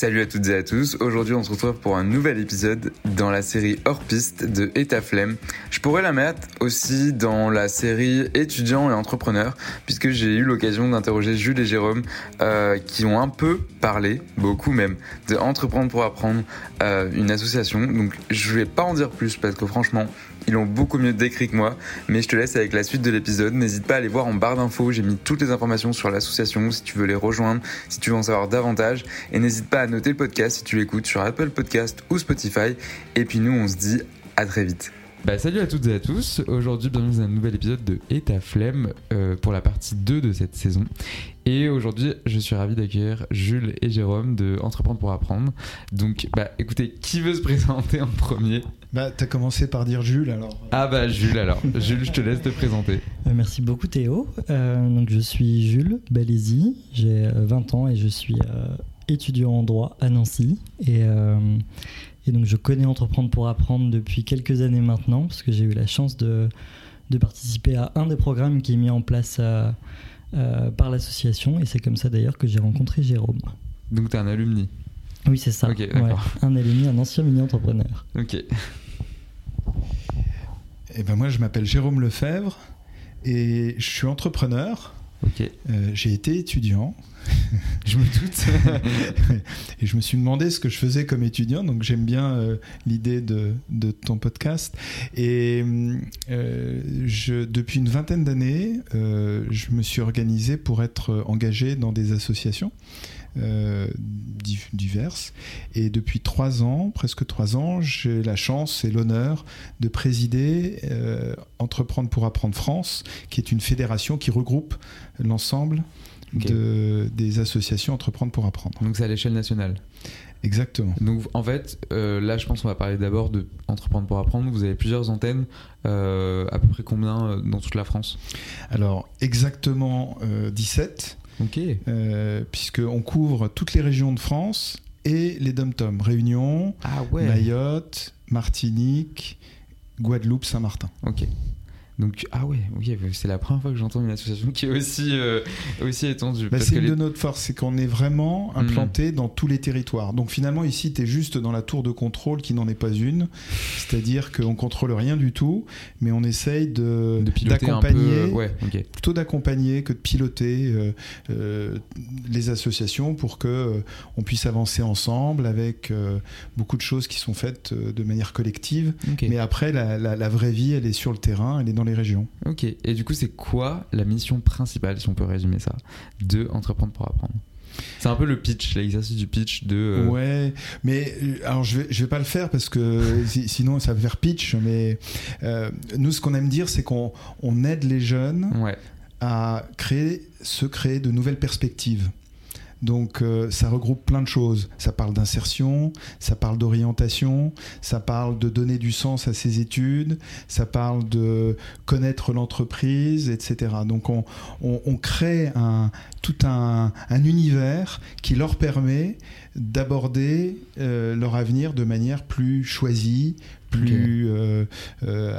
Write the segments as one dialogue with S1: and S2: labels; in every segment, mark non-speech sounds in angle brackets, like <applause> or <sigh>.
S1: Salut à toutes et à tous. Aujourd'hui, on se retrouve pour un nouvel épisode dans la série Hors Piste de Etaflem. Je pourrais la mettre aussi dans la série Étudiants et entrepreneurs, puisque j'ai eu l'occasion d'interroger Jules et Jérôme, euh, qui ont un peu parlé, beaucoup même, de Entreprendre pour apprendre, euh, une association. Donc, je vais pas en dire plus parce que franchement, ils l'ont beaucoup mieux décrit que moi, mais je te laisse avec la suite de l'épisode. N'hésite pas à aller voir en barre d'infos, j'ai mis toutes les informations sur l'association si tu veux les rejoindre, si tu veux en savoir davantage. Et n'hésite pas à noter le podcast si tu l'écoutes sur Apple Podcast ou Spotify. Et puis nous, on se dit à très vite.
S2: Bah, salut à toutes et à tous. Aujourd'hui, bienvenue dans un nouvel épisode de Et ta flemme euh, pour la partie 2 de cette saison. Et aujourd'hui, je suis ravi d'accueillir Jules et Jérôme de Entreprendre pour apprendre. Donc, bah, écoutez, qui veut se présenter en premier?
S3: Bah, t'as commencé par dire Jules alors.
S2: Ah bah Jules alors. <laughs> Jules, je te laisse te présenter.
S4: Euh, Merci beaucoup Théo. Euh, donc je suis Jules Balési, j'ai euh, 20 ans et je suis euh, étudiant en droit à Nancy. Et, euh, et donc je connais Entreprendre pour apprendre depuis quelques années maintenant parce que j'ai eu la chance de, de participer à un des programmes qui est mis en place euh, euh, par l'association et c'est comme ça d'ailleurs que j'ai rencontré Jérôme.
S2: Donc, t'es un alumni.
S4: Oui c'est ça. Un alumni, un ancien mini-entrepreneur.
S2: Ok.
S3: Et ben moi, je m'appelle Jérôme Lefebvre et je suis entrepreneur.
S2: Ok.
S3: Euh, j'ai été étudiant <laughs>
S2: Je me doute. <laughs>
S3: et je me suis demandé ce que je faisais comme étudiant. Donc j'aime bien euh, l'idée de, de ton podcast. Et euh, je, depuis une vingtaine d'années, euh, je me suis organisé pour être engagé dans des associations. Euh, di- diverses et depuis trois ans, presque trois ans, j'ai la chance et l'honneur de présider euh, Entreprendre pour apprendre France, qui est une fédération qui regroupe l'ensemble de, des associations Entreprendre pour apprendre.
S2: Donc, c'est à l'échelle nationale.
S3: Exactement.
S2: Donc en fait, euh, là je pense qu'on va parler d'abord de Entreprendre pour apprendre. Vous avez plusieurs antennes, euh, à peu près combien dans toute la France?
S3: Alors, exactement euh, 17,
S2: Ok.
S3: euh, puisqu'on couvre toutes les régions de France et les dom-tom. Réunion,
S2: Ah ouais.
S3: Mayotte, Martinique, Guadeloupe, Saint-Martin.
S2: Ok. Donc ah ouais, ok, c'est la première fois que j'entends une association qui est aussi euh, aussi étendue.
S3: Bah, c'est une
S2: les-
S3: de notre force, c'est qu'on est vraiment
S2: Mm.
S3: implanté dans tous les territoires. Donc finalement, ici, tu es juste dans la tour de contrôle qui n'en est pas une. C'est-à-dire qu'on contrôle rien du tout, mais on essaye de, d'accompagner,
S2: Ouais,
S3: plutôt d'accompagner que de piloter euh, euh, les associations pour que on puisse avancer ensemble avec beaucoup de choses qui sont faites de manière collective. Mais après, la, la- la vraie vie, elle est sur le terrain, elle est dans les régions.
S2: Ok. Et du coup, c'est quoi la mission principale, si on peut résumer ça, de Entreprendre pour apprendre? C'est un peu le pitch, l'exercice du pitch de. euh,
S3: Ouais, mais euh, alors je vais, je vais pas le faire parce que <laughs> si- sinon ça va faire pitch. Mais euh, nous, ce qu'on aime dire, c'est qu'on on aide les jeunes
S2: Ouais.
S3: à créer, se créer de nouvelles perspectives. Donc euh, ça regroupe plein de choses. Ça parle d'insertion, ça parle d'orientation, ça parle de donner du sens à ses études, ça parle de connaître l'entreprise, etc. Donc on, on- on crée un, tout un, un univers qui leur permet d'aborder euh, leur avenir de manière plus choisie, plus euh,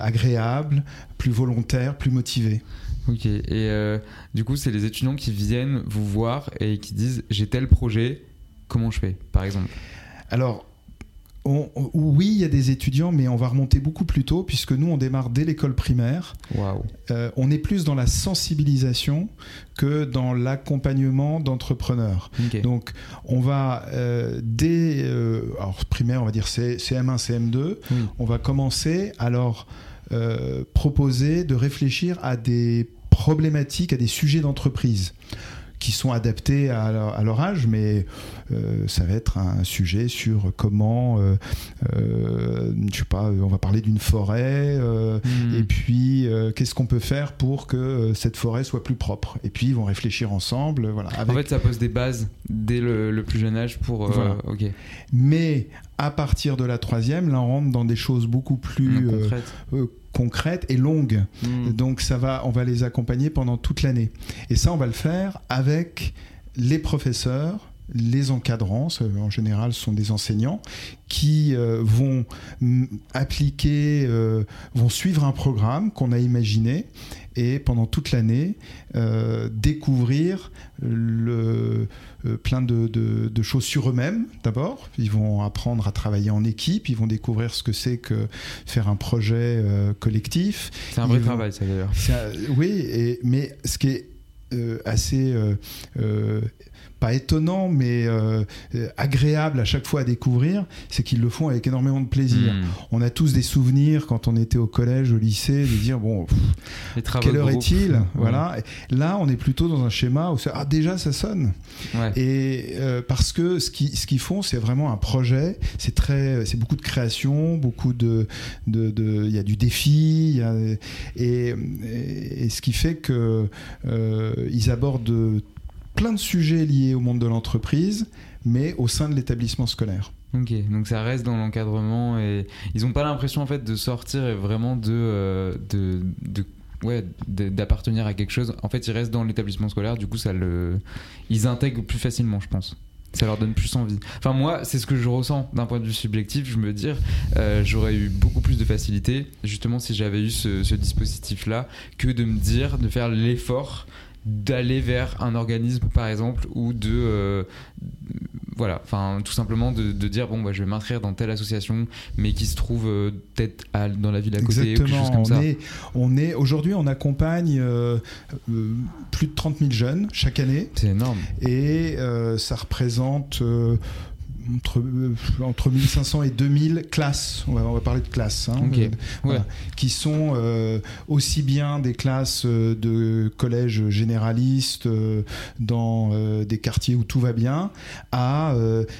S3: agréable, plus volontaire, plus motivée.
S2: Ok. Et euh, du coup, c'est les étudiants qui viennent vous voir et qui disent j'ai tel projet, comment je fais, par exemple?
S3: Alors, on- on- oui, il y a des étudiants, mais on va remonter beaucoup plus tôt, puisque nous, on démarre dès l'école primaire. Euh, on est plus dans la sensibilisation que dans l'accompagnement d'entrepreneurs. Donc, on va, euh, dès euh, alors, primaire, on va dire C- CM1, CM2,
S2: Oui.
S3: on va commencer à leur euh, proposer de réfléchir à des problématiques, à des sujets d'entreprise qui sont adaptés à leur, à leur âge, mais euh, ça va être un sujet sur comment, euh, euh, je sais pas, on va parler d'une forêt, euh,
S2: Hmm.
S3: et puis euh, qu'est-ce qu'on peut faire pour que cette forêt soit plus propre? Et puis ils vont réfléchir ensemble, voilà.
S2: En fait, ça pose des bases dès le, le plus jeune âge pour.
S3: Voilà.
S2: Ok.
S3: Mais à partir de la troisième, là on rentre dans des choses beaucoup plus euh,
S2: concrète.
S3: concrètes et longues.
S2: Hmm.
S3: Donc ça va, on va les accompagner pendant toute l'année. Et ça, on va le faire avec les professeurs, les encadrants, en général ce sont des enseignants, qui euh, vont appliquer, euh, vont suivre un programme qu'on a imaginé et pendant toute l'année euh, découvrir le, euh, plein de, de, choses sur eux-mêmes d'abord. Ils vont apprendre à travailler en équipe, ils vont découvrir ce que c'est que faire un projet collectif.
S2: C'est un vrai travail, ça d'ailleurs.
S3: Oui, et, mais ce qui est assez pas étonnant, mais euh, agréable à chaque fois à découvrir, c'est qu'ils le font avec énormément de plaisir. Hmm. On a tous des souvenirs quand on était au collège, au lycée, de dire bon, quelle heure est-il? Voilà. Là, on est plutôt dans un schéma où ah déjà ça sonne. Et euh, parce que ce qu'ils ce qu'ils font, c'est vraiment un projet. C'est très, c'est beaucoup de création, beaucoup de, de, il y a du défi, y a, et, et, ce qui fait que euh, ils abordent plein de sujets liés au monde de l'entreprise, mais au sein de l'établissement scolaire.
S2: Ok, donc ça reste dans l'encadrement et ils n'ont pas l'impression en fait de sortir et vraiment de, euh, ouais, d'appartenir à quelque chose. En fait, ils restent dans l'établissement scolaire, du coup, ça ils intègrent plus facilement, je pense. Ça leur donne plus envie. Enfin, moi, c'est ce que je ressens d'un point de vue subjectif. Je me dis, euh, j'aurais eu beaucoup plus de facilité, justement, si j'avais eu ce dispositif-là, que de me dire, de faire l'effort d'aller vers un organisme par exemple ou de euh, voilà enfin tout simplement de, dire bon bah, je vais m'inscrire dans telle association mais qui se trouve euh, peut-être dans la ville à côté
S3: Exactement.
S2: Ou comme
S3: on,
S2: ça.
S3: Est, on est aujourd'hui on accompagne euh, plus de 30 000 jeunes chaque année
S2: c'est énorme
S3: et ça représente entre, euh, entre 1500 et 2000 classes, on va, on va parler de classes, hein,
S2: euh,
S3: qui sont euh, aussi bien des classes de collèges généralistes dans des quartiers où tout va bien, à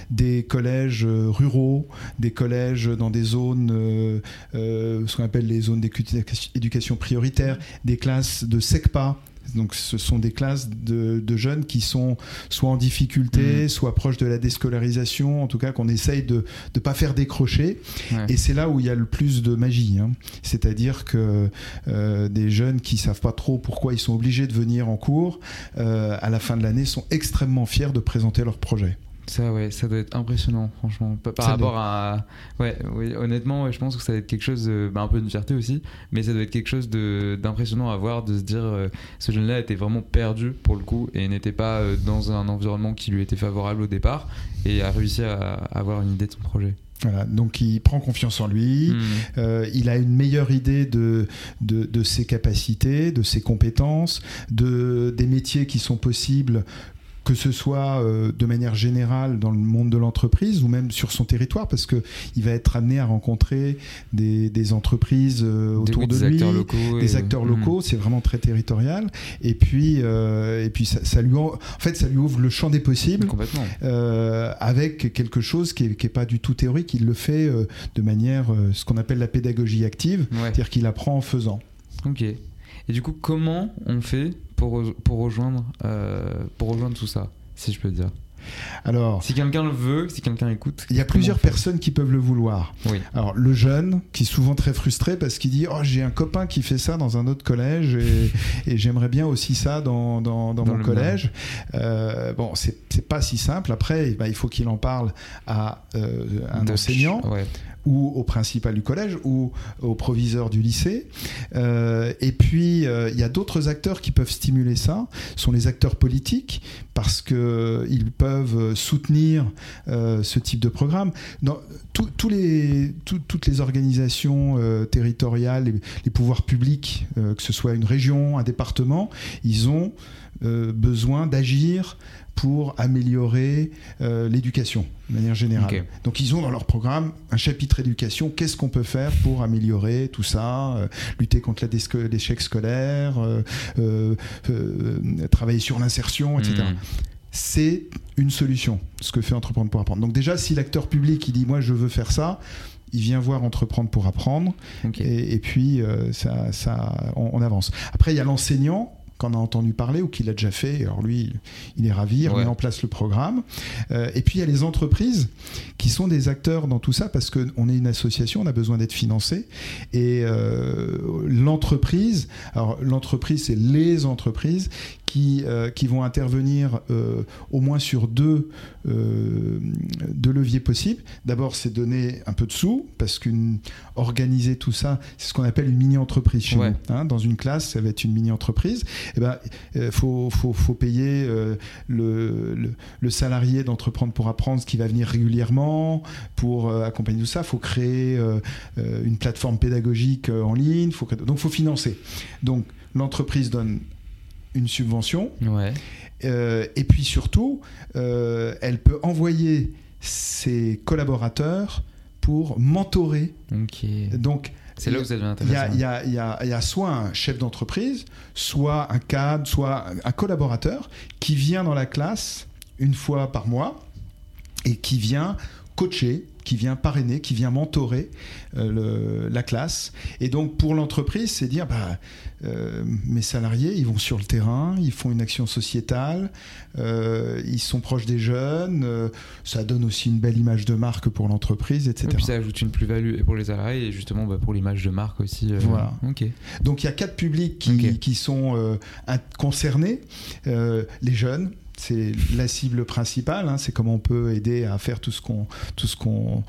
S3: des collèges ruraux, des collèges dans des zones, ce qu'on appelle les zones d'éducation prioritaire, des classes de SECPA, donc ce sont des classes de, jeunes qui sont soit en difficulté, mmh. soit proches de la déscolarisation, en tout cas qu'on essaye de ne pas faire décrocher. Et c'est là où il y a le plus de magie. Hein. C'est-à-dire que euh, des jeunes qui savent pas trop pourquoi ils sont obligés de venir en cours, euh, à la fin de l'année, sont extrêmement fiers de présenter leur projet.
S2: Ça, ouais, ça doit être impressionnant, franchement. Par, rapport à. Ouais, honnêtement, je pense que ça doit être quelque chose, bah, un peu de fierté aussi, mais ça doit être quelque chose d'impressionnant à voir, de se dire, euh, ce jeune-là était vraiment perdu pour le coup et n'était pas euh, dans un environnement qui lui était favorable au départ et a réussi à, avoir une idée de son projet.
S3: Voilà, donc il prend confiance en lui, hmm. euh, il a une meilleure idée de, de, de, ses capacités, de ses compétences, de, des métiers qui sont possibles que ce soit euh, de manière générale dans le monde de l'entreprise ou même sur son territoire, parce que il va être amené à rencontrer des, des entreprises euh, autour de lui,
S2: acteurs locaux
S3: des acteurs hmm. locaux. C'est vraiment très territorial. Et puis, euh, et puis ça, ça, lui, en, fait, ça lui ouvre le champ des possibles,
S2: Complètement.
S3: avec quelque chose qui est, qui est, pas du tout théorique. Il le fait de manière, ce qu'on appelle la pédagogie active, c'est-à-dire qu'il apprend en faisant.
S2: Ok. Et du coup, comment on fait pour, pour, rejoindre, euh, pour rejoindre tout ça, si je peux dire
S3: alors,
S2: si quelqu'un le veut, si quelqu'un écoute,
S3: il y a plusieurs personnes qui peuvent le vouloir.
S2: Oui.
S3: Alors, le jeune, qui est souvent très frustré parce qu'il dit Oh, j'ai un copain qui fait ça dans un autre collège et, <laughs> et j'aimerais bien aussi ça dans, dans, dans, mon collège. Euh, bon, c'est pas si simple. Après, bah, il faut qu'il en parle à euh, un enseignant.
S2: Ouais
S3: ou au principal du collège ou au proviseur du lycée. Euh, et puis, euh, il y a d'autres acteurs qui peuvent stimuler ça, ce sont les acteurs politiques, parce qu'ils peuvent soutenir euh, ce type de programme. Dans, les, toutes les organisations territoriales, les, les, pouvoirs publics, que ce soit une région, un département, ils ont besoin d'agir pour améliorer euh, l'éducation de manière générale. Donc ils ont dans leur programme un chapitre éducation. Qu'est-ce qu'on peut faire pour améliorer tout ça euh, Lutter contre l'échec scolaire, euh, travailler sur l'insertion, etc. Hmm. C'est une solution, ce que fait Entreprendre pour apprendre. Donc déjà, si l'acteur public il dit moi je veux faire ça, il vient voir entreprendre pour apprendre et, puis ça, ça on, on, avance. Après il y a l'enseignant qu'on a entendu parler ou qu'il a déjà fait. Alors lui, il est ravi, il met en place le programme. Euh, et puis il y a les entreprises qui sont des acteurs dans tout ça parce qu'on est une association, on a besoin d'être financé. Et euh, l'entreprise, alors l'entreprise, c'est les entreprises qui, euh, qui vont intervenir au moins sur deux, deux leviers possibles. D'abord, c'est donner un peu de sous, parce qu'organiser tout ça, c'est ce qu'on appelle une mini-entreprise chez
S2: Ouais.
S3: nous. hein. dans une classe, ça va être une mini-entreprise. Il ben, euh, faut, faut, faut payer euh, le, le, le salarié d'entreprendre pour apprendre, ce qui va venir régulièrement, pour euh, accompagner tout ça. Il faut créer une plateforme pédagogique en ligne. Faut, donc, il faut financer. Donc, l'entreprise donne une subvention.
S2: Ouais.
S3: Euh, et puis surtout, euh, elle peut envoyer ses collaborateurs pour mentorer. Donc,
S2: C'est là où ça devient intéressant.
S3: il y a- il y a- il y a soit un chef d'entreprise, soit un cadre, soit un collaborateur qui vient dans la classe une fois par mois et qui vient coacher, qui vient parrainer, qui vient mentorer euh, le- la classe. Et donc pour l'entreprise, c'est dire, bah, euh, mes salariés, ils vont sur le terrain, ils font une action sociétale, euh, ils sont proches des jeunes, ça donne aussi une belle image de marque pour l'entreprise, etc.
S2: Et puis ça ajoute une plus-value pour les salariés et justement bah, pour l'image de marque aussi.
S3: Voilà.
S2: Ok.
S3: Donc il y a quatre publics qui,
S2: Ok.
S3: qui sont concernés. Les jeunes, c'est la cible principale. hein, c'est comment on peut aider à faire tout ce qu'on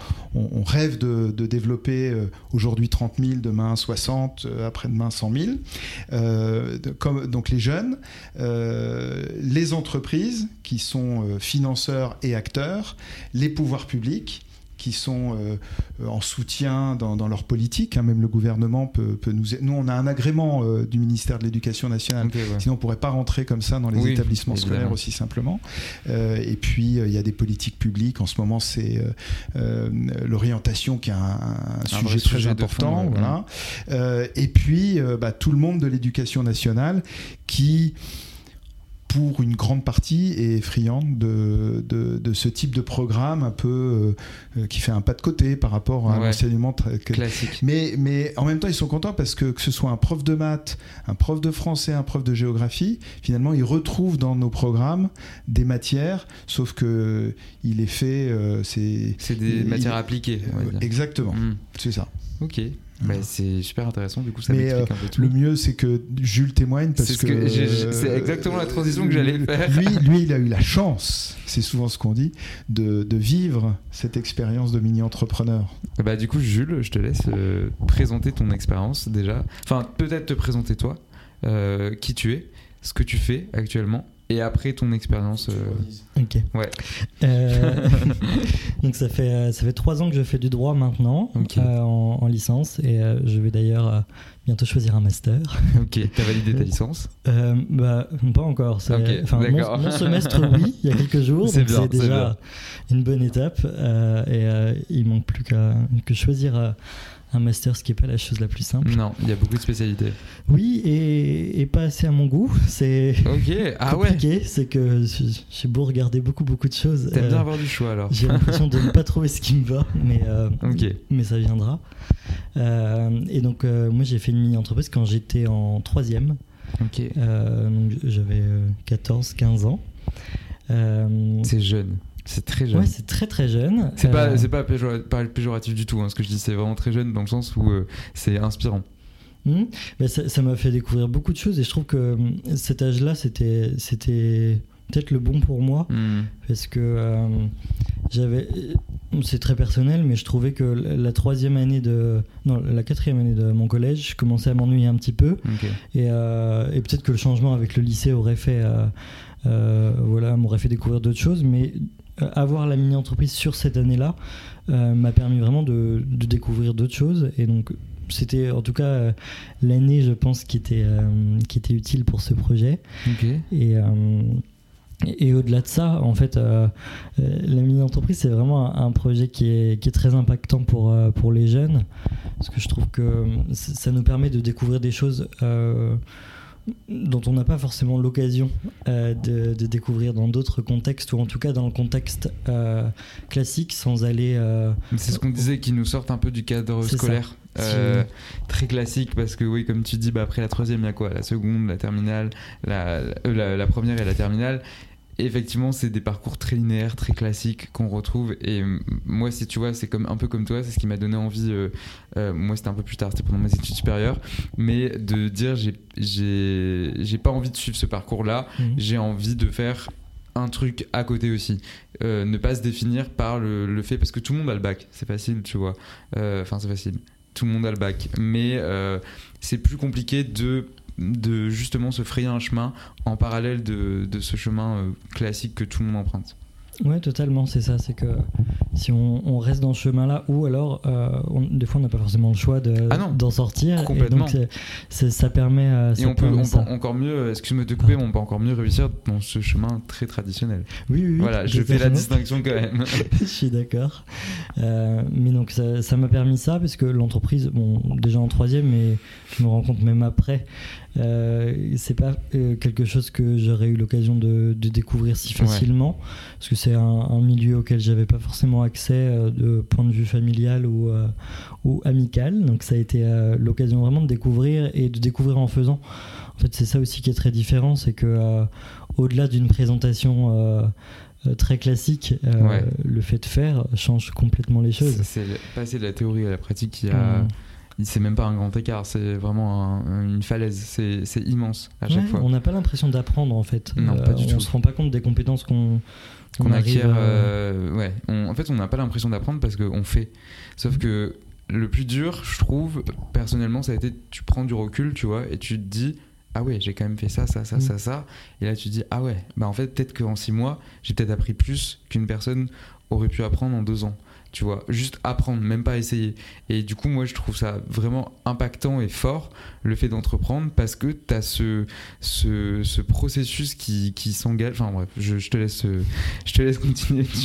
S3: rêve de, de développer. euh, Aujourd'hui 30 000, demain 60, euh, après-demain 100 000. Euh, donc les jeunes, les entreprises qui sont financeurs et acteurs, les pouvoirs publics qui sont euh, euh, en soutien dans, dans leur politique. hein, même le gouvernement peut, peut nous... Nous, on a un agrément euh, du ministère de l'Éducation nationale.
S2: Ouais.
S3: Sinon, on pourrait pas rentrer comme ça dans les
S2: Oui,
S3: établissements
S2: évidemment.
S3: scolaires aussi simplement. Euh, et puis, il y a des politiques publiques. En ce moment, c'est l'orientation qui est un, un
S2: Un
S3: sujet très
S2: sujet
S3: important.
S2: fond,
S3: voilà. Et puis, bah, tout le monde de l'éducation nationale qui pour une grande partie est friande de, de, de ce type de programme un peu euh, euh, qui fait un pas de côté par rapport à
S2: Ouais.
S3: l'enseignement
S2: Classique.
S3: mais, mais en même temps, ils sont contents parce que que ce soit un prof de maths, un prof de français, un prof de géographie, finalement, ils retrouvent dans nos programmes des matières, sauf que il est fait, euh, c'est
S2: des
S3: il-
S2: matières appliquées. on va dire.
S3: exactement,
S2: Mm.
S3: c'est ça.
S2: Ok.
S3: Voilà.
S2: Bah, c'est super intéressant. Du coup, ça
S3: Mais,
S2: m'explique un peu tout.
S3: Le mieux, c'est que Jules témoigne parce
S2: que j'ai- c'est exactement la transition que j'allais faire.
S3: Lui, lui, il a eu la chance, c'est souvent ce qu'on dit, de, de vivre cette expérience de mini-entrepreneur.
S2: Bah du coup Jules, je te laisse euh, présenter ton expérience déjà. Enfin peut-être te présenter toi, euh, qui tu es, ce que tu fais actuellement, et après ton expérience. euh,
S4: Ok.
S2: Ouais.
S4: Euh, <laughs> donc ça fait euh, ça fait trois ans que je fais du droit maintenant euh, en, en licence et euh, je vais d'ailleurs euh, bientôt choisir un master. <laughs>
S2: ok, t'as validé ta licence?
S4: Euh, bah pas encore. c'est-
S2: Ok,
S4: enfin, mon, mon semestre oui, il y a quelques jours. <laughs>
S2: C'est bien,
S4: déjà une bonne étape euh, et euh, il manque plus qu'à que choisir euh, un master, ce qui est pas la chose la plus simple.
S2: Non, il y a beaucoup de spécialités.
S4: Oui et, et pas assez à mon goût. C'est <laughs>
S2: Ok, ah ouais.
S4: compliqué. C'est que j'ai beau regarder beaucoup beaucoup de choses.
S2: T'aimes
S4: euh,
S2: bien avoir du choix alors.
S4: J'ai l'impression de ne pas trouver ce qui me va, mais, euh, mais ça viendra. Euh, et donc, moi, j'ai fait une mini-entreprise quand j'étais en troisième. Euh, donc J'avais 14-15 ans. Euh,
S2: C'est jeune, c'est très jeune.
S4: ouais, c'est très très jeune.
S2: c'est pas,
S4: Euh,
S2: c'est pas, péjora- pas péjoratif du tout. hein, ce que je dis, c'est vraiment très jeune dans le sens où euh, c'est inspirant.
S4: hmm, mais ça m'a fait découvrir beaucoup de choses et je trouve que cet âge-là, c'était c'était peut-être le bon pour moi.
S2: Hmm.
S4: parce que euh, j'avais c'est très personnel mais je trouvais que la troisième année de non la quatrième année de mon collège je commençais à m'ennuyer un petit peu et, euh, et peut-être que le changement avec le lycée aurait fait euh, voilà m'aurait fait découvrir d'autres choses mais avoir la mini entreprise sur cette année là m'a permis vraiment de, de découvrir d'autres choses et donc c'était en tout cas euh, l'année je pense qui était euh, qui était utile pour ce projet et, euh, et, et au-delà de ça, en fait, euh, euh, la mini-entreprise, c'est vraiment un, un projet qui est, qui est très impactant pour, euh, pour les jeunes. Parce que je trouve que ça nous permet de découvrir des choses euh, dont on n'a pas forcément l'occasion de, de découvrir dans d'autres contextes, ou en tout cas dans le contexte classique, sans aller...
S2: C'est ce qu'on disait, qui nous sortent un peu du cadre scolaire. Euh, très classique parce que oui comme tu dis bah après la troisième il y a quoi? La seconde la terminale la, euh, la, la première et la terminale effectivement, c'est des parcours très linéaires, très classiques qu'on retrouve. Et moi, si tu vois, c'est comme un peu comme toi, c'est ce qui m'a donné envie. Euh, euh, moi, c'était un peu plus tard, c'était pendant mes études supérieures, mais de dire j'ai j'ai pas envie de suivre ce parcours-là.
S4: Mhm.
S2: J'ai envie de faire un truc à côté aussi. Euh, ne pas se définir par le, le, fait parce que tout le monde a le bac. C'est facile, tu vois. Enfin, c'est facile. Tout le monde a le bac, mais c'est plus compliqué de de justement se frayer un chemin en parallèle de, ce chemin euh, classique que tout le monde emprunte.
S4: Ouais, totalement, c'est ça. C'est que si on, on, reste dans ce chemin-là, ou alors, euh, on, des fois, on n'a pas forcément le choix
S2: ah
S4: d'en sortir.
S2: Complètement.
S4: Et donc, ça permet. Euh, ça
S2: et on peut, on encore mieux, excuse-moi de couper, mais on peut encore mieux réussir dans ce chemin très traditionnel.
S4: Oui, oui.
S2: Voilà, je fais la distinction quand même. <laughs>
S4: je suis d'accord. Euh, mais donc, ça m'a permis ça, parce que l'entreprise, bon, déjà en troisième, mais je me rends compte même après, euh, c'est pas euh, quelque chose que j'aurais eu l'occasion de, de, découvrir si facilement, ouais. parce que c'est un, un, milieu auquel j'avais pas forcément accès euh, de point de vue familial ou, euh, ou amical. Donc ça a été l'occasion vraiment de découvrir et de découvrir en faisant. En fait, c'est ça aussi qui est très différent, c'est que au-delà d'une présentation très classique,
S2: ouais.
S4: le fait de faire change complètement les choses.
S2: C'est passer de la théorie à la pratique qui a. Mmh c'est même pas un grand écart, c'est vraiment un, une falaise, c'est immense à chaque
S4: ouais,
S2: fois.
S4: On n'a pas l'impression d'apprendre en fait.
S2: Non, pas du
S4: on
S2: tout.
S4: On se rend pas compte des compétences qu'on
S2: qu acquiert. Euh, ouais, on, en fait, on n'a pas l'impression d'apprendre parce qu'on fait. Sauf que le plus dur, je trouve, personnellement, ça a été tu prends du recul, tu vois, et tu te dis. Ah ouais, j'ai quand même fait ça, ça, ça, mmh. ça, ça. Et là, tu te dis, ah ouais, bah en fait, peut-être qu'en six mois, j'ai peut-être appris plus qu'une personne aurait pu apprendre en deux ans tu vois, juste apprendre, même pas essayer. Et du coup, moi, je trouve ça vraiment impactant et fort, le fait d'entreprendre, parce que tu as ce, ce, ce, processus qui, qui s'engage. Enfin bref, je, je, te laisse, je te laisse continuer. <laughs>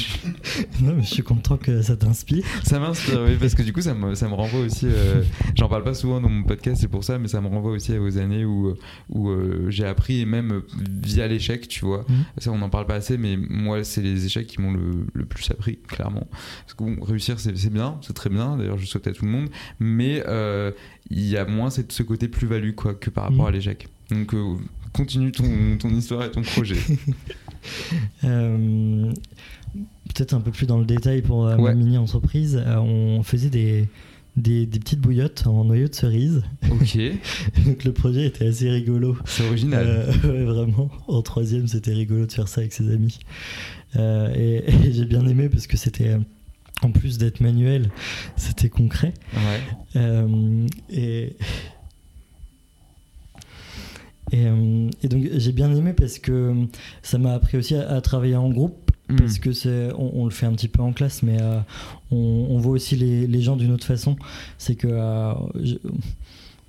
S4: Non, mais je suis content que ça t'inspire.
S2: Ça m'inspire, oui, parce que du coup, ça me, ça me renvoie aussi. Euh, J'en parle pas souvent dans mon podcast, c'est pour ça, mais ça me renvoie aussi aux années où, où euh, j'ai appris, et même via l'échec, tu vois.
S4: Mmh.
S2: Ça, on n'en parle pas assez, mais moi, c'est les échecs qui m'ont le, le plus appris, clairement. Parce que réussir c'est bien, c'est très bien, d'ailleurs je souhaite à tout le monde, mais euh, il y a moins cette, ce côté plus-value quoi, que par rapport
S4: mmh.
S2: à l'échec. Donc euh, continue ton, ton, histoire et ton projet. <laughs>
S4: euh, Peut-être un peu plus dans le détail pour
S2: ouais.
S4: ma mini-entreprise, on faisait des, des, des, petites bouillottes en noyau de cerise.
S2: Ok. <laughs>
S4: Donc le projet était assez rigolo.
S2: C'est original.
S4: Euh, <laughs> ouais, vraiment. En troisième, c'était rigolo de faire ça avec ses amis. Euh, et, et j'ai bien aimé parce que c'était en plus d'être manuel, c'était concret.
S2: Ouais.
S4: Euh, et, et, euh, et, donc j'ai bien aimé parce que ça m'a appris aussi à, à, travailler en groupe.
S2: Mmh.
S4: Parce que c'est, on, on, le fait un petit peu en classe, mais euh, on, on, voit aussi les, les, gens d'une autre façon. C'est que euh, je,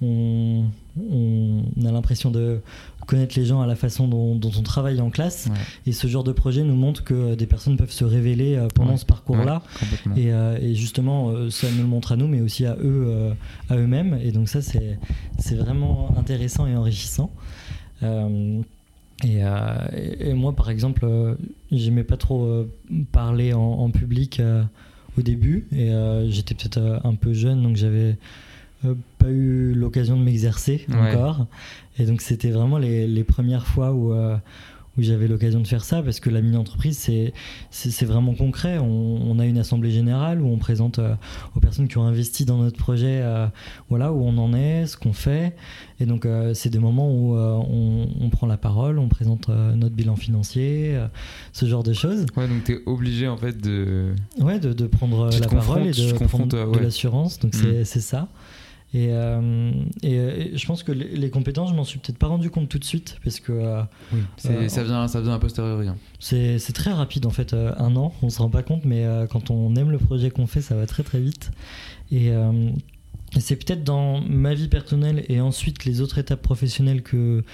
S4: on, on, a l'impression de connaître les gens à la façon dont, dont on travaille en classe.
S2: Ouais.
S4: Et ce genre de projet nous montre que des personnes peuvent se révéler euh, pendant
S2: ouais.
S4: ce parcours-là.
S2: Ouais,
S4: et, euh, et, justement, euh, ça nous le montre à nous, mais aussi à eux, euh, à eux-mêmes. Et donc ça, c'est, c'est vraiment intéressant et enrichissant. Euh, et, et, moi, par exemple, j'aimais pas trop parler en, en public au début. Et j'étais peut-être un peu jeune, donc j'avais euh, pas eu l'occasion de m'exercer
S2: ouais.
S4: encore. Et donc c'était vraiment les, les, premières fois où, euh, où j'avais l'occasion de faire ça parce que la mini-entreprise, c'est, c'est, vraiment concret. On, on, a une assemblée générale où on présente euh, aux personnes qui ont investi dans notre projet euh, voilà, où on en est, ce qu'on fait. Et donc euh, c'est des moments où on, on, prend la parole, on présente notre bilan financier, ce genre de choses.
S2: Ouais, donc tu es obligé en fait de...
S4: Ouais, de, de prendre la parole et de prendre
S2: ouais.
S4: de l'assurance. Donc
S2: Mm.
S4: c'est ça. Et, euh, et, et, je pense que les, les compétences, je m'en suis peut-être pas rendu compte tout de suite parce que euh,
S2: oui, euh, ça vient, ça vient a posteriori. Hein.
S4: C'est très rapide en fait, euh, un an, on se rend pas compte, mais euh, quand on aime le projet qu'on fait, ça va très très vite. Et, euh, et c'est peut-être dans ma vie personnelle et ensuite les autres étapes professionnelles que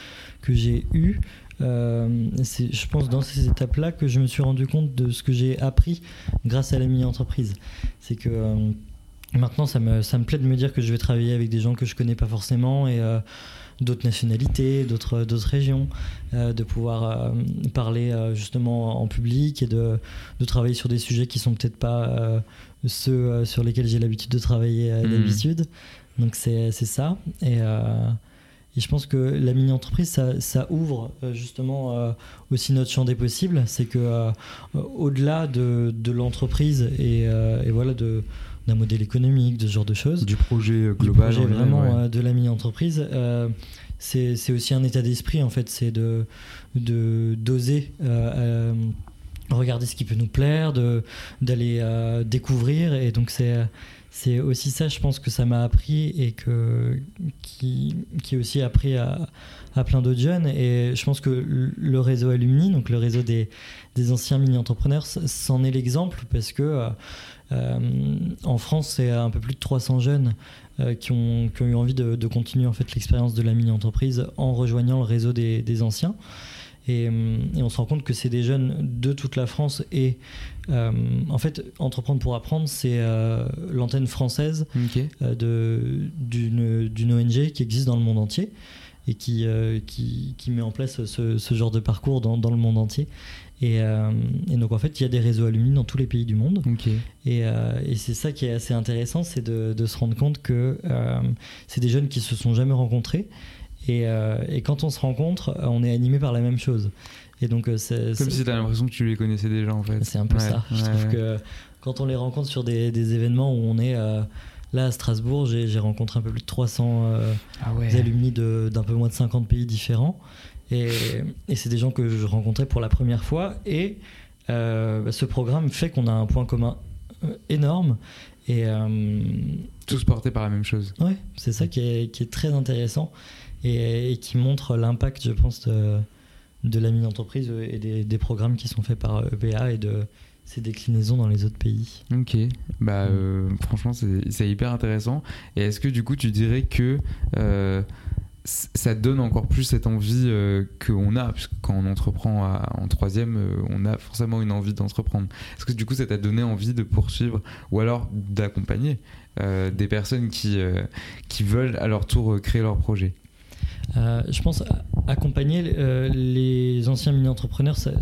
S4: que j'ai eues. Euh, je pense, dans ces étapes-là que je me suis rendu compte de ce que j'ai appris grâce à la mini-entreprise. C'est que euh, Maintenant, ça me, ça me plaît de me dire que je vais travailler avec des gens que je connais pas forcément et euh, d'autres nationalités, d'autres, d'autres régions, euh, de pouvoir euh, parler justement en public et de, de travailler sur des sujets qui sont peut-être pas ceux sur lesquels j'ai l'habitude de travailler
S2: Mmh.
S4: d'habitude. Donc c'est, c'est ça. Et, et je pense que la mini-entreprise, ça, ça, ouvre justement aussi notre champ des possibles. C'est que au-delà de, de l'entreprise et, et, voilà de d'un modèle économique, de ce genre de choses.
S2: Du projet global.
S4: Du projet vraiment de la mini-entreprise c'est aussi un état d'esprit en fait, c'est de d'oser euh, euh, regarder ce qui peut nous plaire, d'aller euh, découvrir et donc c'est c'est aussi ça, je pense que ça m'a appris et que qui, qui aussi appris à, à plein d'autres jeunes. Et je pense que le réseau Alumni, donc le réseau des, des anciens mini-entrepreneurs, c'en est l'exemple parce que en France, c'est un peu plus de 300 jeunes euh, qui, ont, eu envie de, continuer en fait l'expérience de la mini-entreprise en rejoignant le réseau des, anciens. Euh, et, on se rend compte que c'est des jeunes de toute la France et euh, en fait entreprendre pour apprendre c'est l'antenne française d'une ONG qui existe dans le monde entier et qui, qui, met en place ce, genre de parcours dans, dans, le monde entier euh, et, donc en fait, il y a des réseaux alumni dans tous les pays du monde. Euh, et, c'est ça qui est assez intéressant, c'est de, se rendre compte que euh, c'est des jeunes qui se sont jamais rencontrés. Et, quand on se rencontre, on est animé par la même chose. Et donc, c'est,
S2: Comme si tu as l'impression que tu les connaissais déjà en fait.
S4: C'est un peu ça. Je trouve que quand on les rencontre sur des, événements où on est là à Strasbourg, j'ai, rencontré un peu plus de 300 ah alumni d'un peu moins de 50 pays différents. Et, c'est des gens que je rencontrais pour la première fois. Et euh, bah, ce programme fait qu'on a un point commun euh, énorme. Et, euh,
S2: Tous portés par la même chose.
S4: Ouais, c'est ça qui est, qui est, très intéressant et, qui montre l'impact, je pense, de, de la mini-entreprise et des, des, programmes qui sont faits par EPA et de ses déclinaisons dans les autres pays.
S2: Ok, bah mm. franchement c'est hyper intéressant. Et est-ce que du coup tu dirais que ça donne encore plus cette envie euh, qu'on a, puisque quand on entreprend en troisième, euh, on a forcément une envie d'entreprendre. Est-ce que du coup, ça t'a donné envie de poursuivre ou alors d'accompagner euh, des personnes qui, qui veulent à leur tour créer leur projet?
S4: Je pense accompagner les anciens mini-entrepreneurs, ça,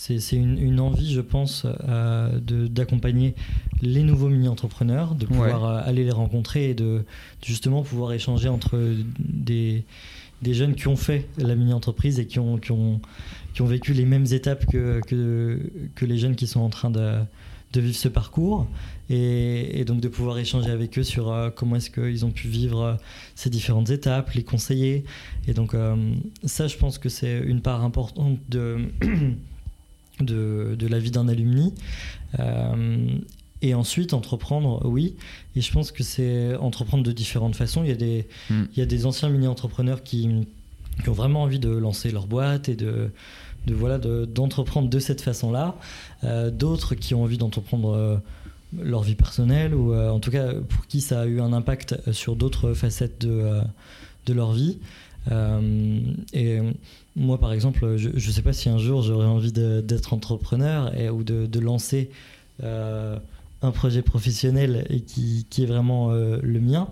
S4: c'est une, envie, je pense, euh, d'accompagner les nouveaux mini-entrepreneurs, de pouvoir euh, aller les rencontrer et de, justement pouvoir échanger entre des, des jeunes qui ont fait la mini-entreprise et qui ont, qui, ont, qui ont vécu les mêmes étapes que, que, les jeunes qui sont en train de, de vivre ce parcours et, donc de pouvoir échanger avec eux sur euh, comment est-ce qu'ils ont pu vivre ces différentes étapes, les conseiller. Et donc ça, je pense que c'est une part importante de <clears throat> de, de la vie d'un alumni. Euh, et ensuite, entreprendre, oui. Et je pense que c'est entreprendre de différentes façons. Il y a des, hmm. il y a des anciens mini-entrepreneurs qui, qui, ont vraiment envie de lancer leur boîte et de, de voilà, d'entreprendre de, cette façon-là. Euh, d'autres qui ont envie d'entreprendre euh, leur vie personnelle ou en tout cas pour qui ça a eu un impact sur d'autres facettes de, de leur vie. Et moi, par exemple, je ne sais pas si un jour j'aurais envie d'être entrepreneur ou de, lancer euh, un projet professionnel et qui, est vraiment euh, le mien.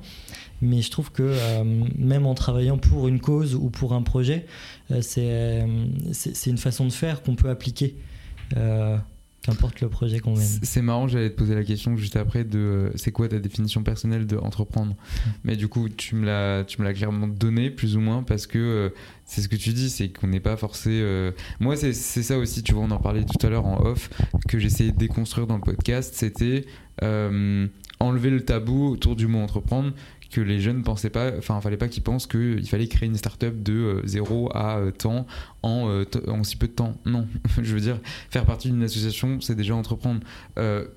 S4: Mais je trouve que euh, même en travaillant pour une cause ou pour un projet, c'est une façon de faire qu'on peut appliquer qu'importe le projet qu'on mène.
S2: C'est marrant, j'allais te poser la question juste après de euh, c'est quoi ta définition personnelle de entreprendre? Mais du coup, tu me l'as tu me l'as clairement donné plus ou moins parce que euh, c'est ce que tu dis, c'est qu'on n'est pas forcé. Euh, moi, c'est ça aussi, tu vois, on en parlait tout à l'heure en off que j'essayais de déconstruire dans le podcast. C'était enlever le tabou autour du mot entreprendre que les jeunes pensaient pas, enfin, fallait pas qu'ils pensent qu'il fallait créer une start-up de 0 à temps en, en, si peu de temps. Non, <laughs> je veux dire, faire partie d'une association, c'est déjà entreprendre.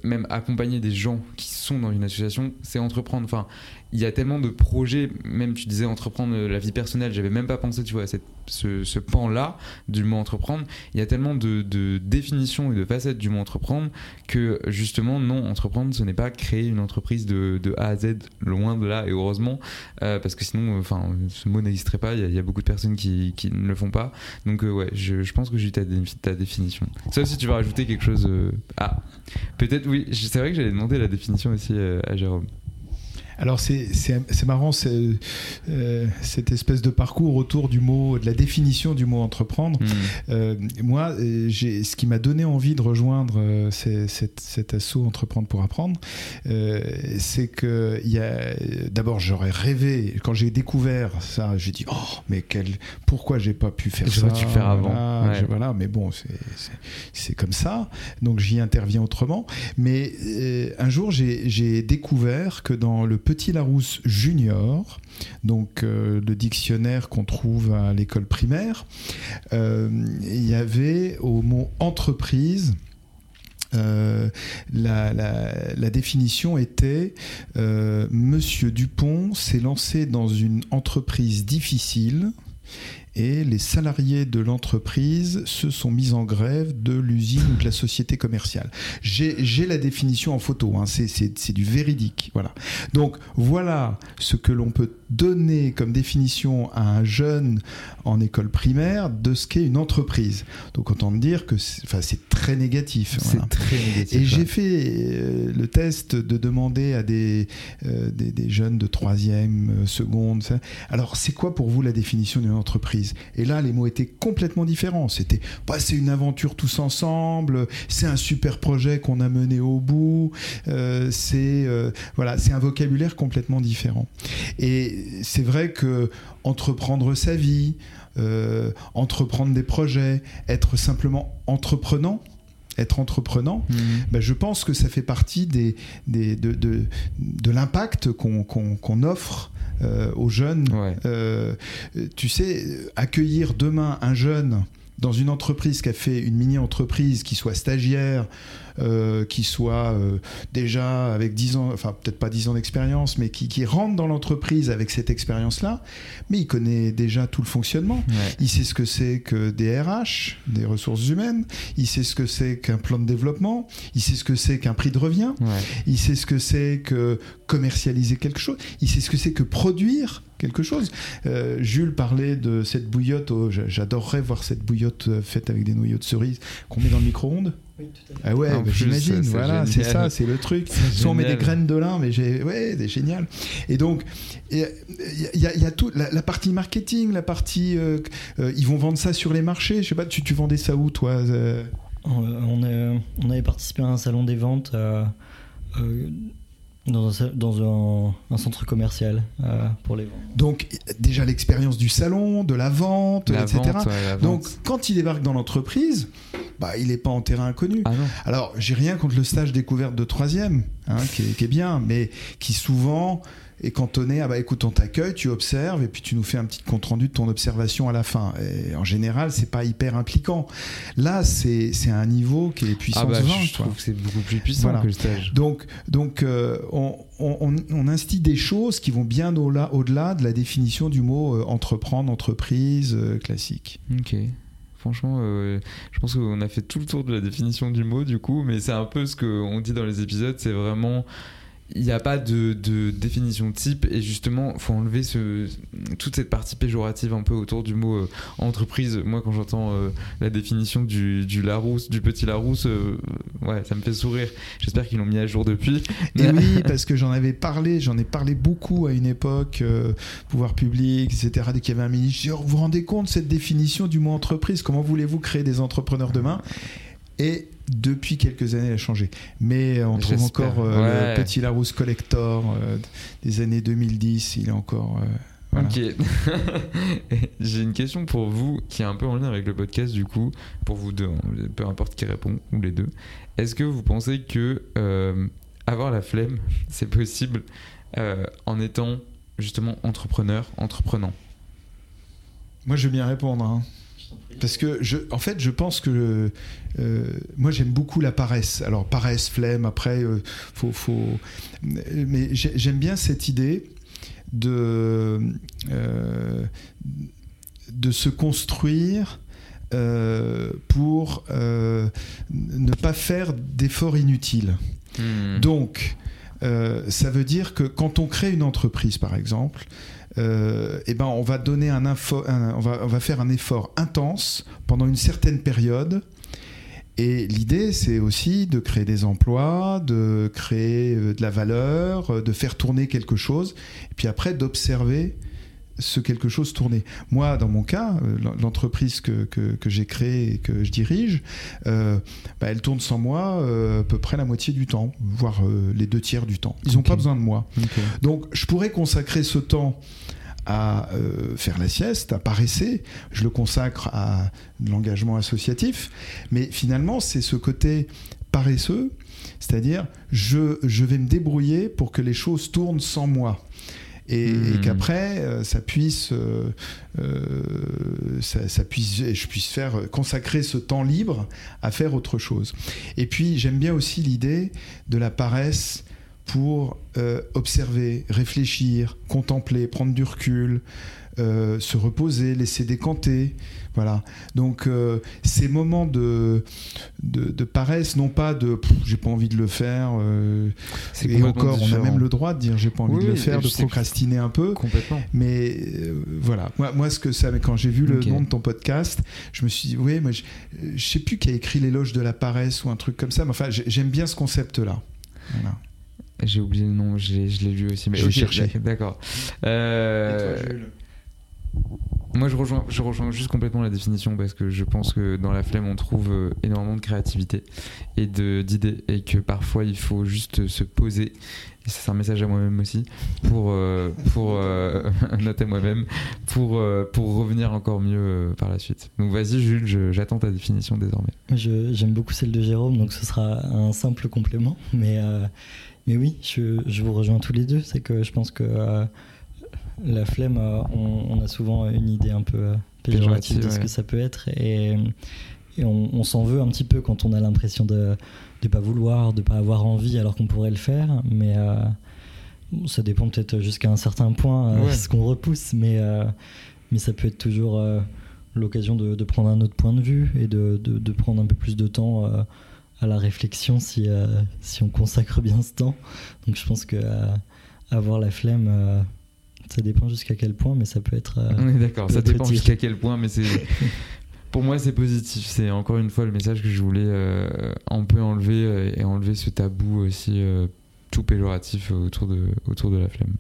S2: même accompagner des gens qui sont dans une association, c'est entreprendre. Enfin, il y a tellement de projets, même tu disais entreprendre la vie personnelle, j'avais même pas pensé, tu vois, à ce, pan-là du mot entreprendre. Il y a tellement de, définitions et de facettes du mot entreprendre que justement, non, entreprendre, ce n'est pas créer une entreprise de, A à Z, loin de là, et heureusement, euh, parce que sinon, enfin, ce mot n'existerait pas. Il y, a, beaucoup de personnes qui, ne le font pas. Donc, euh, ouais, je, pense que j'ai eu ta, ta, définition. Ça aussi, tu vas rajouter quelque chose. Euh, ah, peut-être, oui, c'est vrai que j'allais demander la définition aussi à Jérôme.
S3: Alors c'est marrant euh, cette espèce de parcours autour du mot, de la définition du mot entreprendre.
S2: Hmm.
S3: Euh, moi, euh, ce qui m'a donné envie de rejoindre euh, cet, cet assaut Entreprendre pour apprendre, euh, c'est que il y a d'abord j'aurais rêvé quand j'ai découvert ça, j'ai dit oh mais quel, pourquoi j'ai pas pu faire ça
S2: le faire avant.
S3: Voilà,
S2: Ouais.
S3: je- voilà, mais bon c'est- comme ça, donc j'y interviens autrement. Mais un jour j'ai j'ai découvert que dans le Petit Larousse Junior, donc euh, le dictionnaire qu'on trouve à l'école primaire, euh, il y avait au mot entreprise. euh, la, définition était Monsieur Dupont s'est lancé dans une entreprise difficile et les salariés de l'entreprise se sont mis en grève de l'usine ou de la société commerciale. J'ai la définition en photo, hein, c'est- du véridique. Voilà. Donc voilà ce que l'on peut donner comme définition à un jeune en école primaire de ce qu'est une entreprise. Donc autant dire que c'est enfin, très négatif.
S2: C'est très négatif.
S3: Et j'ai fait euh, le test de demander à des, euh, des, des jeunes de troisième, euh, seconde. ça. Alors, c'est quoi pour vous la définition d'une entreprise? Et là, les mots étaient complètement différents. C'était, bah, c'est une aventure tous ensemble. C'est un super projet qu'on a mené au bout. euh, c'est euh, voilà, un vocabulaire complètement différent. Et c'est vrai que entreprendre sa vie, euh, entreprendre des projets, être simplement entreprenant, être entreprenant,
S2: Mhm.
S3: ben, je pense que ça fait partie des, des- de, de, de l'impact qu'on offre euh, aux jeunes.
S2: Ouais.
S3: Euh, tu sais, accueillir demain un jeune dans une entreprise qui a fait une mini-entreprise, qui soit stagiaire, euh, qui soit euh, déjà avec 10 ans, enfin peut-être pas 10 ans d'expérience, mais qui, qui rentre dans l'entreprise avec cette expérience-là, mais il connaît déjà tout le fonctionnement.
S2: Ouais.
S3: Il sait ce que c'est que des RH, des ressources humaines. Il sait ce que c'est qu'un plan de développement. Il sait ce que c'est qu'un prix de revient.
S2: Ouais.
S3: Il sait ce que c'est que commercialiser quelque chose. Il sait ce que c'est que produire quelque chose. Euh, Jules parlait de cette bouillotte. oh, j'a- J'adorerais voir cette bouillotte euh, faite avec des noyaux de cerise qu'on met dans le micro-ondes. Ah ouais, bah, j'imagine. Voilà, c'est ça, c'est le truc. Soit on met des graines de lin, mais j'ai, ouais, c'est génial. Et donc, il y, a- il y a- il y a tout, la, la partie marketing, la partie, euh, euh, ils vont vendre ça sur les marchés. Je sais pas, tu, tu vendais ça où, toi euh?
S4: On, on avait participé à un salon des ventes euh, euh, dans, un, dans un, un centre commercial euh, pour les ventes.
S3: Donc, déjà l'expérience du salon, de la vente,
S2: La
S3: etc.
S2: vente, ouais, la
S3: Donc, quand il débarque dans l'entreprise, bah, il n'est pas en terrain inconnu.
S2: Ah.
S3: Alors, j'ai rien contre le stage découverte de troisième, hein, qui, qui est bien, mais qui souvent est cantonné à bah écoute, on t'accueille, tu observes, et puis tu nous fais un petit compte rendu de ton observation à la fin. Et en général, c'est pas hyper impliquant. Là, c'est c'est un niveau qui est puissance
S2: Ah bah,
S3: 20.
S2: je trouve que c'est beaucoup plus puissant
S3: Voilà.
S2: que le stage.
S3: Donc, donc euh, on, on, instille des choses qui vont bien au-delà de la définition du mot euh, entreprendre, entreprise euh, classique.
S2: Ok. Franchement, euh, je pense qu'on a fait tout le tour de la définition du mot, du coup, mais c'est un peu ce qu'on dit dans les épisodes, c'est vraiment... Il n'y a pas de, de définition type et justement, faut enlever ce, toute cette partie péjorative un peu autour du mot euh, entreprise. Moi, quand j'entends euh, la définition du, du Larousse, du petit Larousse, euh, ouais, ça me fait sourire. J'espère qu'ils l'ont mis à jour depuis.
S3: Et oui, <laughs> parce que j'en avais parlé, j'en ai parlé beaucoup à une époque, pouvoir public, etc. Dès qu'il y avait un ministre, je dis, Oh, vous vous rendez compte cette définition du mot entreprise Comment voulez-vous créer des entrepreneurs demain? Et depuis quelques années, elle a changé. Mais on trouve encore euh,
S2: Ouais.
S3: le petit Larousse Collector euh, des années 2010. Il est encore. euh, voilà.
S2: Ok. <laughs> J'ai une question pour vous qui est un peu en lien avec le podcast du coup, pour vous deux, hein, peu importe qui répond, ou les deux. Est-ce que vous pensez que euh, avoir la flemme, <laughs> c'est possible euh, en étant justement entrepreneur, entreprenant?
S3: Moi, je vais bien répondre. hein. Parce que, je, en fait, je pense que euh, moi, j'aime beaucoup la paresse. Alors, paresse, flemme, après, euh, faut, faut. Mais j'ai- j'aime bien cette idée de, euh, de se construire euh, pour euh, ne pas faire d'efforts inutiles.
S2: Hmm.
S3: Donc, euh, ça veut dire que quand on crée une entreprise, par exemple, eh ben, on va donner un, info, on va, on va faire un effort intense pendant une certaine période. Et l'idée, c'est aussi de créer des emplois, de créer euh, de la valeur, euh, de faire tourner quelque chose, et puis après d'observer ce quelque chose tourner. Moi, dans mon cas, euh, l'entreprise que, que, que j'ai créée et que je dirige, euh, bah, elle tourne sans moi euh, à peu près la moitié du temps, voire euh, les deux tiers du temps. Ils n'ont pas besoin de moi. Donc, je pourrais consacrer ce temps à faire la sieste, à paresser. Je le consacre à l'engagement associatif. Mais finalement, c'est ce côté paresseux, c'est-à-dire je, je vais me débrouiller pour que les choses tournent sans moi. Et, et qu'après, euh, ça puisse, euh, euh, ça, ça puisse, je puisse faire consacrer ce temps libre à faire autre chose. Et puis, j'aime bien aussi l'idée de la paresse pour euh, observer, réfléchir, contempler, prendre du recul, euh, se reposer, laisser décanter. Voilà. Donc euh, ces moments de, de, de paresse, non pas de j'ai pas envie de le faire, et encore on a même le droit de dire j'ai pas envie
S2: Oui,
S3: de le faire, de procrastiner un peu.
S2: Complètement.
S3: Mais voilà, moi, moi ce que ça, quand j'ai vu le nom de ton podcast, je me suis dit, oui, moi je, je sais plus qui a écrit l'éloge de la paresse ou un truc comme ça, mais enfin j'ai- j'aime bien ce concept-là. Voilà.
S2: J'ai oublié le nom, je l'ai lu aussi. Mais
S3: Je
S2: ok,
S3: cherchais.
S2: D'accord. Euh, Moi, je rejoins, je rejoins juste complètement la définition parce que je pense que dans la flemme, on trouve euh, énormément de créativité et d'idées et que parfois, il faut juste se poser. Et c'est un message à moi-même aussi pour, euh, pour euh, <laughs> noter moi-même pour, euh, pour revenir encore mieux euh, par la suite. Donc, vas-y, Jules, j'attends ta définition désormais.
S4: J'aime beaucoup celle de Jérôme, donc ce sera un simple complément. Mais, mais oui, je, je vous rejoins tous les deux. C'est que je pense que la flemme, euh, on, on a souvent une idée un peu euh, péjorative de ce que ça peut être. Et, et on, on s'en veut un petit peu quand on a l'impression de ne pas vouloir, de pas avoir envie alors qu'on pourrait le faire. Mais euh, ça dépend peut-être jusqu'à un certain point euh, ce qu'on repousse. Mais, euh, mais ça peut être toujours l'occasion de, de prendre un autre point de vue et de, de- de prendre un peu plus de temps à la réflexion si, si on consacre bien ce temps. Donc je pense que avoir la flemme, ça dépend jusqu'à quel point, mais ça peut être. euh,
S2: On est d'accord, ça dépend jusqu'à quel point, mais c'est. <laughs> Pour moi, c'est positif. C'est encore une fois le message que je voulais euh, un peu enlever euh, et enlever ce tabou aussi euh, tout péjoratif autour de, autour de la flemme.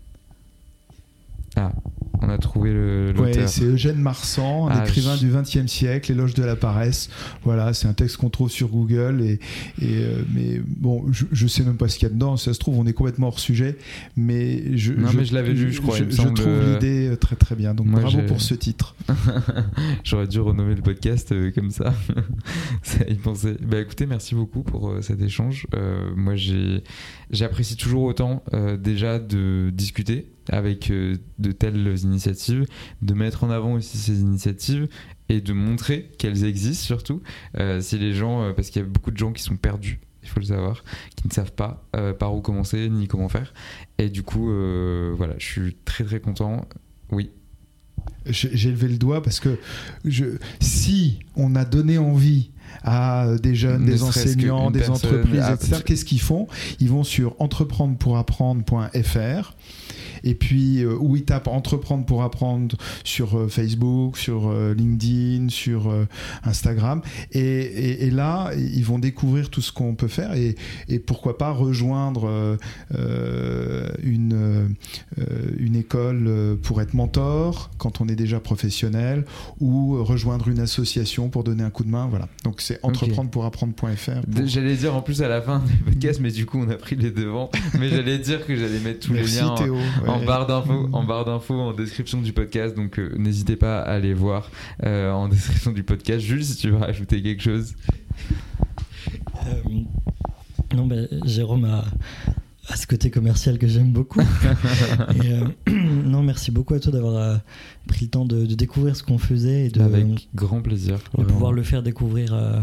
S2: Ah, on a trouvé le-
S3: Ouais, c'est Eugène Marsan, un
S2: Ah,
S3: écrivain
S2: je-
S3: du XXe siècle, éloge de la paresse. Voilà, c'est un texte qu'on trouve sur Google. Et, et, euh, mais bon, je, je sais même pas ce qu'il y a dedans. Si ça se trouve, on est complètement hors sujet. Mais je,
S2: Non, mais je l'avais lu, je crois,
S3: Je,
S2: semble.
S3: trouve l'idée euh, très très bien. Donc
S2: Moi,
S3: bravo pour ce titre. <laughs>
S2: J'aurais dû renommer le podcast euh, comme ça. <laughs> ça y penser. Bah écoutez, merci beaucoup pour euh, cet échange. Euh, moi, j'ai j'apprécie toujours autant euh, déjà de discuter avec euh, de telles initiatives, de mettre en avant aussi ces initiatives et de montrer qu'elles existent surtout. Euh, si les gens, euh, parce qu'il y a beaucoup de gens qui sont perdus. Il faut le savoir, qui ne savent pas par où commencer ni comment faire. Et du coup, voilà, je suis très très content. Oui,
S3: J'ai levé le doigt parce que je, si on a donné envie à des jeunes,
S2: Ne
S3: des enseignants, des entreprises, etc., qu'est-ce qu'ils font? Ils vont sur entreprendrepourapprendre.fr et puis euh, où ils tapent entreprendre pour apprendre sur euh, Facebook, sur euh, LinkedIn, sur Instagram. Et, et- et là, ils vont découvrir tout ce qu'on peut faire et, et pourquoi pas rejoindre une, une école pour être mentor quand on est déjà professionnel ou rejoindre une association pour donner un coup de main. Voilà. Donc c'est entreprendre pour apprendre.fr.
S2: J'allais dire en plus à la fin du podcast, mais du coup on a pris les devants. <laughs> Mais j'allais dire que j'allais mettre tous
S3: Merci
S2: les liens. En, barre d'infos, en barre d'infos, en description du podcast. Donc euh, n'hésitez pas à aller voir euh, en <laughs> description du podcast. Jules, si tu veux rajouter quelque chose.
S4: Euh, non, bah, Jérôme a, a ce côté commercial que j'aime beaucoup. <laughs> Et, euh, <clears throat> non, merci beaucoup à toi d'avoir euh, pris le temps de, de découvrir ce qu'on faisait et de,
S2: Avec grand plaisir.
S4: de
S2: vraiment.
S4: pouvoir le faire découvrir euh,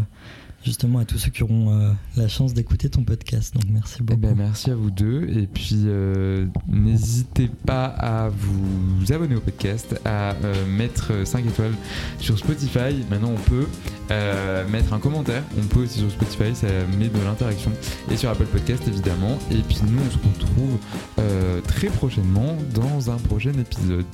S4: justement à tous ceux qui auront euh, la chance d'écouter ton podcast. Donc merci
S2: Eh
S4: beaucoup.
S2: ben, merci à vous deux et puis euh, n'hésitez pas à vous abonner au podcast, à euh, mettre 5 étoiles sur Spotify. Maintenant on peut euh, mettre un commentaire, on peut aussi sur Spotify, ça met de l'interaction et sur Apple Podcast évidemment. Et puis nous on se retrouve très prochainement dans un prochain épisode.